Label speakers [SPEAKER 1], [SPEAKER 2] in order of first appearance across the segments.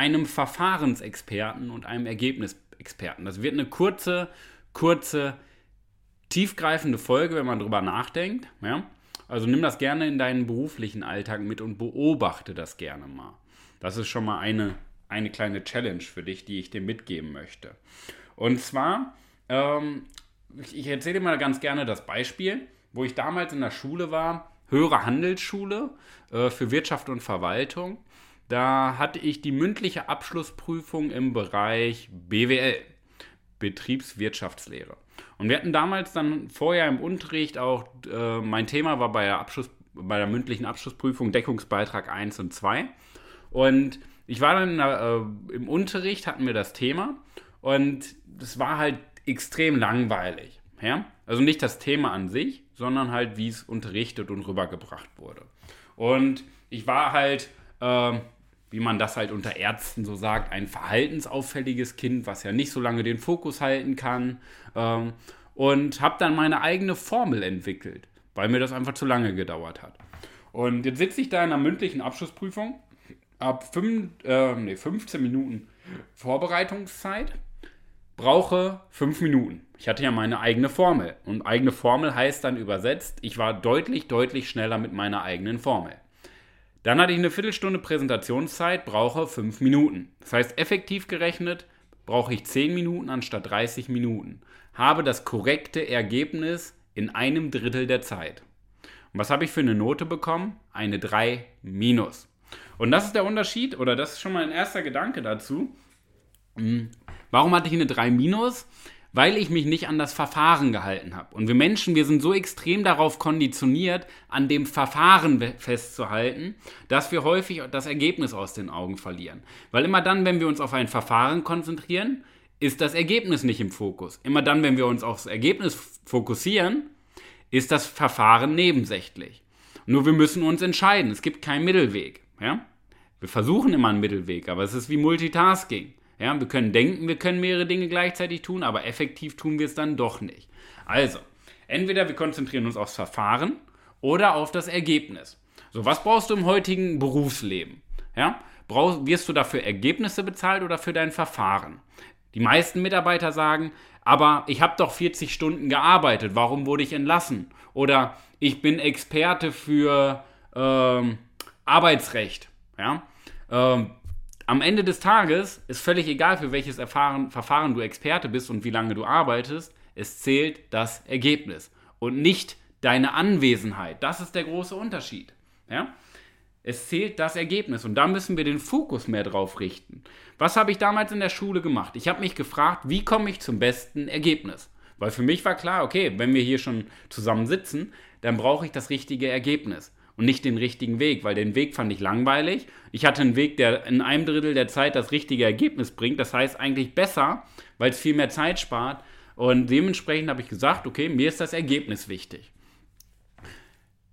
[SPEAKER 1] einem Verfahrensexperten und einem Ergebnisexperten. Das wird eine kurze, kurze, tiefgreifende Folge, wenn man drüber nachdenkt. Ja? Also nimm das gerne in deinen beruflichen Alltag mit und beobachte das gerne mal. Das ist schon mal eine, eine kleine Challenge für dich, die ich dir mitgeben möchte. Und zwar, ähm, ich erzähle dir mal ganz gerne das Beispiel, wo ich damals in der Schule war, höhere Handelsschule äh, für Wirtschaft und Verwaltung. Da hatte ich die mündliche Abschlussprüfung im Bereich BWL, Betriebswirtschaftslehre. Und wir hatten damals dann vorher im Unterricht auch, äh, mein Thema war bei der, Abschluss, bei der mündlichen Abschlussprüfung Deckungsbeitrag 1 und 2. Und ich war dann äh, im Unterricht, hatten wir das Thema und es war halt extrem langweilig. Ja? Also nicht das Thema an sich, sondern halt, wie es unterrichtet und rübergebracht wurde. Und ich war halt äh, wie man das halt unter Ärzten so sagt, ein verhaltensauffälliges Kind, was ja nicht so lange den Fokus halten kann. Ähm, und habe dann meine eigene Formel entwickelt, weil mir das einfach zu lange gedauert hat. Und jetzt sitze ich da in einer mündlichen Abschlussprüfung, ab 5, äh, nee, 15 Minuten Vorbereitungszeit, brauche 5 Minuten. Ich hatte ja meine eigene Formel. Und eigene Formel heißt dann übersetzt, ich war deutlich, deutlich schneller mit meiner eigenen Formel. Dann hatte ich eine Viertelstunde Präsentationszeit, brauche fünf Minuten. Das heißt, effektiv gerechnet brauche ich 10 Minuten anstatt 30 Minuten. Habe das korrekte Ergebnis in einem Drittel der Zeit. Und was habe ich für eine Note bekommen? Eine 3 minus. Und das ist der Unterschied, oder das ist schon mal ein erster Gedanke dazu. Hm, warum hatte ich eine 3 minus? Weil ich mich nicht an das Verfahren gehalten habe. Und wir Menschen, wir sind so extrem darauf konditioniert, an dem Verfahren festzuhalten, dass wir häufig das Ergebnis aus den Augen verlieren. Weil immer dann, wenn wir uns auf ein Verfahren konzentrieren, ist das Ergebnis nicht im Fokus. Immer dann, wenn wir uns aufs Ergebnis fokussieren, ist das Verfahren nebensächlich. Nur wir müssen uns entscheiden. Es gibt keinen Mittelweg. Ja? Wir versuchen immer einen Mittelweg, aber es ist wie Multitasking. Ja, wir können denken, wir können mehrere Dinge gleichzeitig tun, aber effektiv tun wir es dann doch nicht. Also, entweder wir konzentrieren uns aufs Verfahren oder auf das Ergebnis. So, was brauchst du im heutigen Berufsleben? Ja, brauchst, wirst du dafür Ergebnisse bezahlt oder für dein Verfahren? Die meisten Mitarbeiter sagen, aber ich habe doch 40 Stunden gearbeitet, warum wurde ich entlassen? Oder ich bin Experte für ähm, Arbeitsrecht. Ja? Ähm, am Ende des Tages ist völlig egal, für welches Erfahren, Verfahren du Experte bist und wie lange du arbeitest. Es zählt das Ergebnis und nicht deine Anwesenheit. Das ist der große Unterschied. Ja? Es zählt das Ergebnis und da müssen wir den Fokus mehr drauf richten. Was habe ich damals in der Schule gemacht? Ich habe mich gefragt, wie komme ich zum besten Ergebnis? Weil für mich war klar, okay, wenn wir hier schon zusammen sitzen, dann brauche ich das richtige Ergebnis und nicht den richtigen Weg, weil den Weg fand ich langweilig. Ich hatte einen Weg, der in einem Drittel der Zeit das richtige Ergebnis bringt. Das heißt eigentlich besser, weil es viel mehr Zeit spart. Und dementsprechend habe ich gesagt, okay, mir ist das Ergebnis wichtig.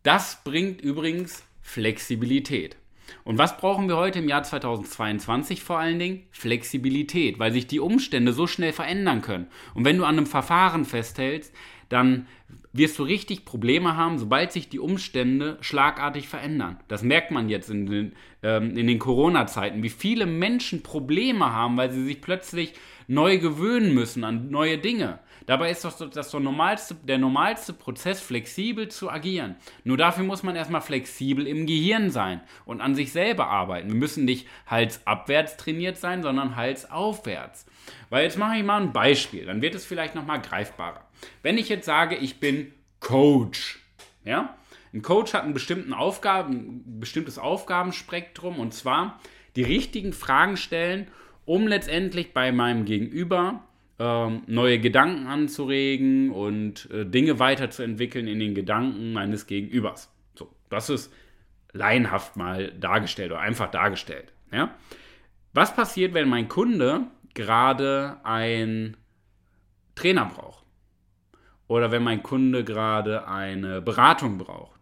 [SPEAKER 1] Das bringt übrigens Flexibilität. Und was brauchen wir heute im Jahr 2022 vor allen Dingen? Flexibilität, weil sich die Umstände so schnell verändern können. Und wenn du an einem Verfahren festhältst, dann wirst du richtig Probleme haben, sobald sich die Umstände schlagartig verändern. Das merkt man jetzt in den, ähm, den Corona-Zeiten, wie viele Menschen Probleme haben, weil sie sich plötzlich neu gewöhnen müssen an neue Dinge. Dabei ist doch das so normalste, der normalste Prozess, flexibel zu agieren. Nur dafür muss man erstmal flexibel im Gehirn sein und an sich selber arbeiten. Wir müssen nicht halsabwärts trainiert sein, sondern halsaufwärts. Weil jetzt mache ich mal ein Beispiel, dann wird es vielleicht nochmal greifbarer. Wenn ich jetzt sage, ich bin Coach, ja, ein Coach hat einen bestimmten Aufgaben, ein bestimmtes Aufgabenspektrum und zwar die richtigen Fragen stellen, um letztendlich bei meinem Gegenüber ähm, neue Gedanken anzuregen und äh, Dinge weiterzuentwickeln in den Gedanken meines Gegenübers. So, das ist laienhaft mal dargestellt oder einfach dargestellt. Ja? Was passiert, wenn mein Kunde gerade ein Trainer braucht. Oder wenn mein Kunde gerade eine Beratung braucht.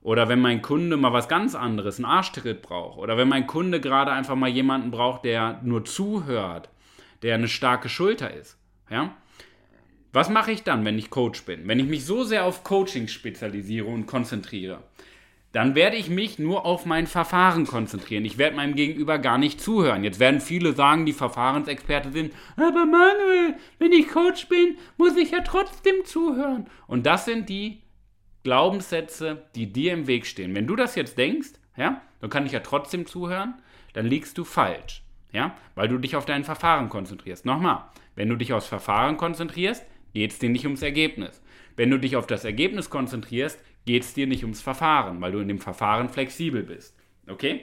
[SPEAKER 1] Oder wenn mein Kunde mal was ganz anderes, einen Arschtritt braucht. Oder wenn mein Kunde gerade einfach mal jemanden braucht, der nur zuhört, der eine starke Schulter ist. Ja? Was mache ich dann, wenn ich Coach bin? Wenn ich mich so sehr auf Coaching spezialisiere und konzentriere, dann werde ich mich nur auf mein Verfahren konzentrieren. Ich werde meinem Gegenüber gar nicht zuhören. Jetzt werden viele sagen, die Verfahrensexperte sind, aber Manuel, wenn ich Coach bin, muss ich ja trotzdem zuhören. Und das sind die Glaubenssätze, die dir im Weg stehen. Wenn du das jetzt denkst, ja, dann kann ich ja trotzdem zuhören, dann liegst du falsch. Ja, weil du dich auf dein Verfahren konzentrierst. Nochmal, wenn du dich aufs Verfahren konzentrierst, geht es dir nicht ums Ergebnis. Wenn du dich auf das Ergebnis konzentrierst, geht es dir nicht ums Verfahren, weil du in dem Verfahren flexibel bist. Okay?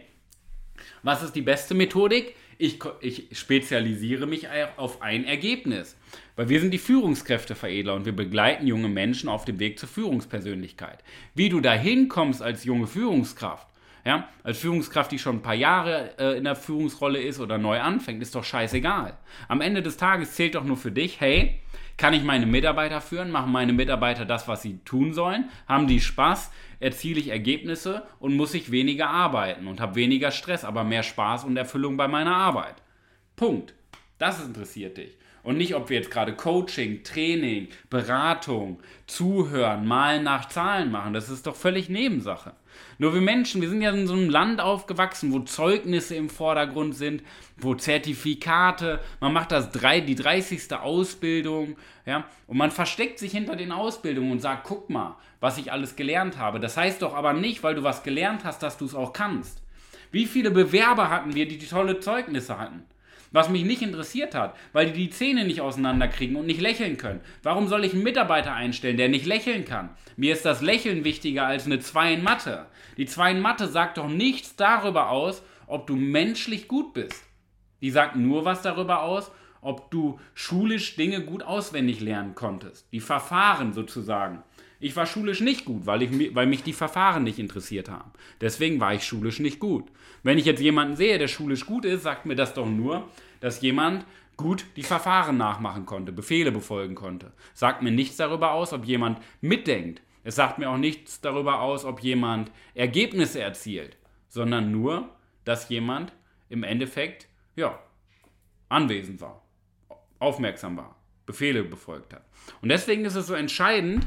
[SPEAKER 1] Was ist die beste Methodik? Ich, ich, spezialisiere mich auf ein Ergebnis. Weil wir sind die Führungskräfteveredler und wir begleiten junge Menschen auf dem Weg zur Führungspersönlichkeit. Wie du dahin kommst als junge Führungskraft, ja, als Führungskraft, die schon ein paar Jahre äh, in der Führungsrolle ist oder neu anfängt, ist doch scheißegal. Am Ende des Tages zählt doch nur für dich, hey, kann ich meine Mitarbeiter führen? Machen meine Mitarbeiter das, was sie tun sollen? Haben die Spaß? Erziele ich Ergebnisse und muss ich weniger arbeiten und habe weniger Stress, aber mehr Spaß und Erfüllung bei meiner Arbeit? Punkt. Das interessiert dich. Und nicht, ob wir jetzt gerade Coaching, Training, Beratung, Zuhören, Malen nach Zahlen machen. Das ist doch völlig Nebensache. Nur wir Menschen, wir sind ja in so einem Land aufgewachsen, wo Zeugnisse im Vordergrund sind, wo Zertifikate, man macht das drei, die 30. Ausbildung, ja, und man versteckt sich hinter den Ausbildungen und sagt, guck mal, was ich alles gelernt habe. Das heißt doch aber nicht, weil du was gelernt hast, dass du es auch kannst. Wie viele Bewerber hatten wir, die, die tolle Zeugnisse hatten? Was mich nicht interessiert hat, weil die die Zähne nicht auseinanderkriegen und nicht lächeln können. Warum soll ich einen Mitarbeiter einstellen, der nicht lächeln kann? Mir ist das Lächeln wichtiger als eine 2 in Mathe. Die 2 in Mathe sagt doch nichts darüber aus, ob du menschlich gut bist. Die sagt nur was darüber aus, ob du schulisch Dinge gut auswendig lernen konntest. Die Verfahren sozusagen. Ich war schulisch nicht gut, weil, ich, weil mich die Verfahren nicht interessiert haben. Deswegen war ich schulisch nicht gut. Wenn ich jetzt jemanden sehe, der schulisch gut ist, sagt mir das doch nur, dass jemand gut die Verfahren nachmachen konnte, Befehle befolgen konnte. Sagt mir nichts darüber aus, ob jemand mitdenkt. Es sagt mir auch nichts darüber aus, ob jemand Ergebnisse erzielt, sondern nur, dass jemand im Endeffekt, ja, anwesend war, aufmerksam war, Befehle befolgt hat. Und deswegen ist es so entscheidend,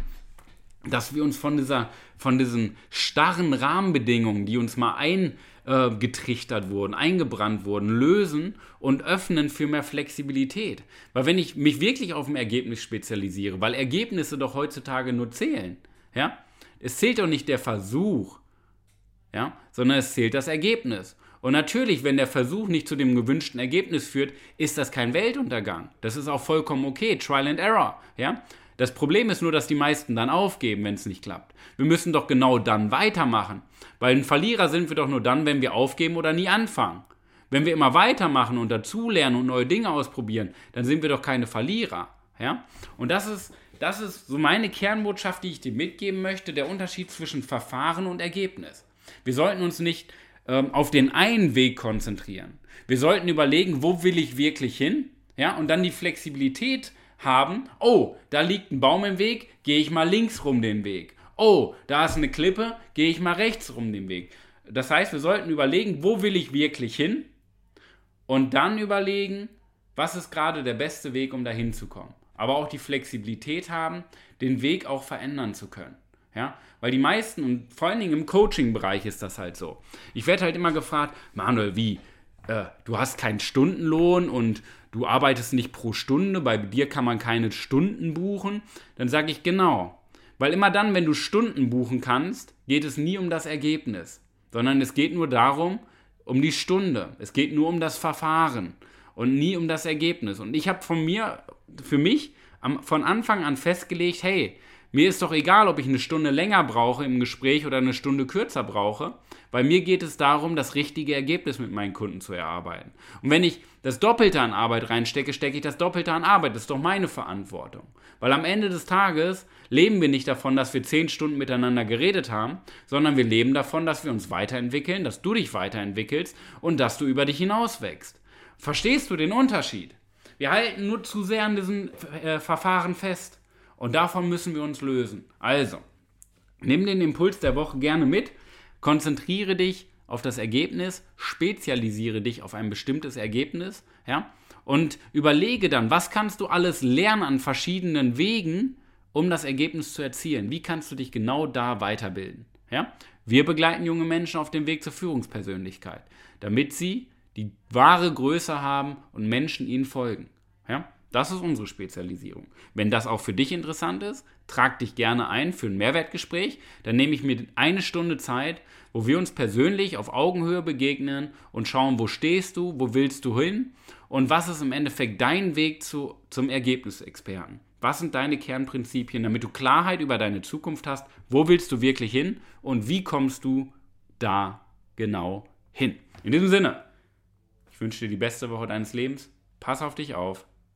[SPEAKER 1] dass wir uns von, dieser, von diesen starren Rahmenbedingungen, die uns mal eingetrichtert äh, wurden, eingebrannt wurden, lösen und öffnen für mehr Flexibilität. Weil wenn ich mich wirklich auf ein Ergebnis spezialisiere, weil Ergebnisse doch heutzutage nur zählen, ja, es zählt doch nicht der Versuch, ja, sondern es zählt das Ergebnis. Und natürlich, wenn der Versuch nicht zu dem gewünschten Ergebnis führt, ist das kein Weltuntergang. Das ist auch vollkommen okay, Trial and Error, ja. Das Problem ist nur, dass die meisten dann aufgeben, wenn es nicht klappt. Wir müssen doch genau dann weitermachen. Weil ein Verlierer sind wir doch nur dann, wenn wir aufgeben oder nie anfangen. Wenn wir immer weitermachen und dazulernen und neue Dinge ausprobieren, dann sind wir doch keine Verlierer. Ja? Und das ist, das ist so meine Kernbotschaft, die ich dir mitgeben möchte, der Unterschied zwischen Verfahren und Ergebnis. Wir sollten uns nicht ähm, auf den einen Weg konzentrieren. Wir sollten überlegen, wo will ich wirklich hin? Ja, und dann die Flexibilität haben, oh, da liegt ein Baum im Weg, gehe ich mal links rum den Weg. Oh, da ist eine Klippe, gehe ich mal rechts rum den Weg. Das heißt, wir sollten überlegen, wo will ich wirklich hin? Und dann überlegen, was ist gerade der beste Weg, um dahin zu kommen. Aber auch die Flexibilität haben, den Weg auch verändern zu können. Ja, weil die meisten, und vor allen Dingen im Coaching-Bereich ist das halt so. Ich werde halt immer gefragt, Manuel, wie? Äh, du hast keinen Stundenlohn und du arbeitest nicht pro Stunde, bei dir kann man keine Stunden buchen, dann sage ich genau. Weil immer dann, wenn du Stunden buchen kannst, geht es nie um das Ergebnis, sondern es geht nur darum, um die Stunde. Es geht nur um das Verfahren und nie um das Ergebnis. Und ich habe von mir, für mich, von Anfang an festgelegt, hey, mir ist doch egal, ob ich eine Stunde länger brauche im Gespräch oder eine Stunde kürzer brauche. Bei mir geht es darum, das richtige Ergebnis mit meinen Kunden zu erarbeiten. Und wenn ich das Doppelte an Arbeit reinstecke, stecke ich das Doppelte an Arbeit. Das ist doch meine Verantwortung. Weil am Ende des Tages leben wir nicht davon, dass wir zehn Stunden miteinander geredet haben, sondern wir leben davon, dass wir uns weiterentwickeln, dass du dich weiterentwickelst und dass du über dich hinaus wächst. Verstehst du den Unterschied? Wir halten nur zu sehr an diesen äh, Verfahren fest. Und davon müssen wir uns lösen. Also, nimm den Impuls der Woche gerne mit, konzentriere dich auf das Ergebnis, spezialisiere dich auf ein bestimmtes Ergebnis, ja, und überlege dann, was kannst du alles lernen an verschiedenen Wegen, um das Ergebnis zu erzielen? Wie kannst du dich genau da weiterbilden? Ja? Wir begleiten junge Menschen auf dem Weg zur Führungspersönlichkeit, damit sie die wahre Größe haben und Menschen ihnen folgen. Ja? Das ist unsere Spezialisierung. Wenn das auch für dich interessant ist, trag dich gerne ein für ein Mehrwertgespräch. Dann nehme ich mir eine Stunde Zeit, wo wir uns persönlich auf Augenhöhe begegnen und schauen, wo stehst du, wo willst du hin und was ist im Endeffekt dein Weg zu, zum Ergebnisexperten. Was sind deine Kernprinzipien, damit du Klarheit über deine Zukunft hast? Wo willst du wirklich hin und wie kommst du da genau hin? In diesem Sinne, ich wünsche dir die beste Woche deines Lebens. Pass auf dich auf,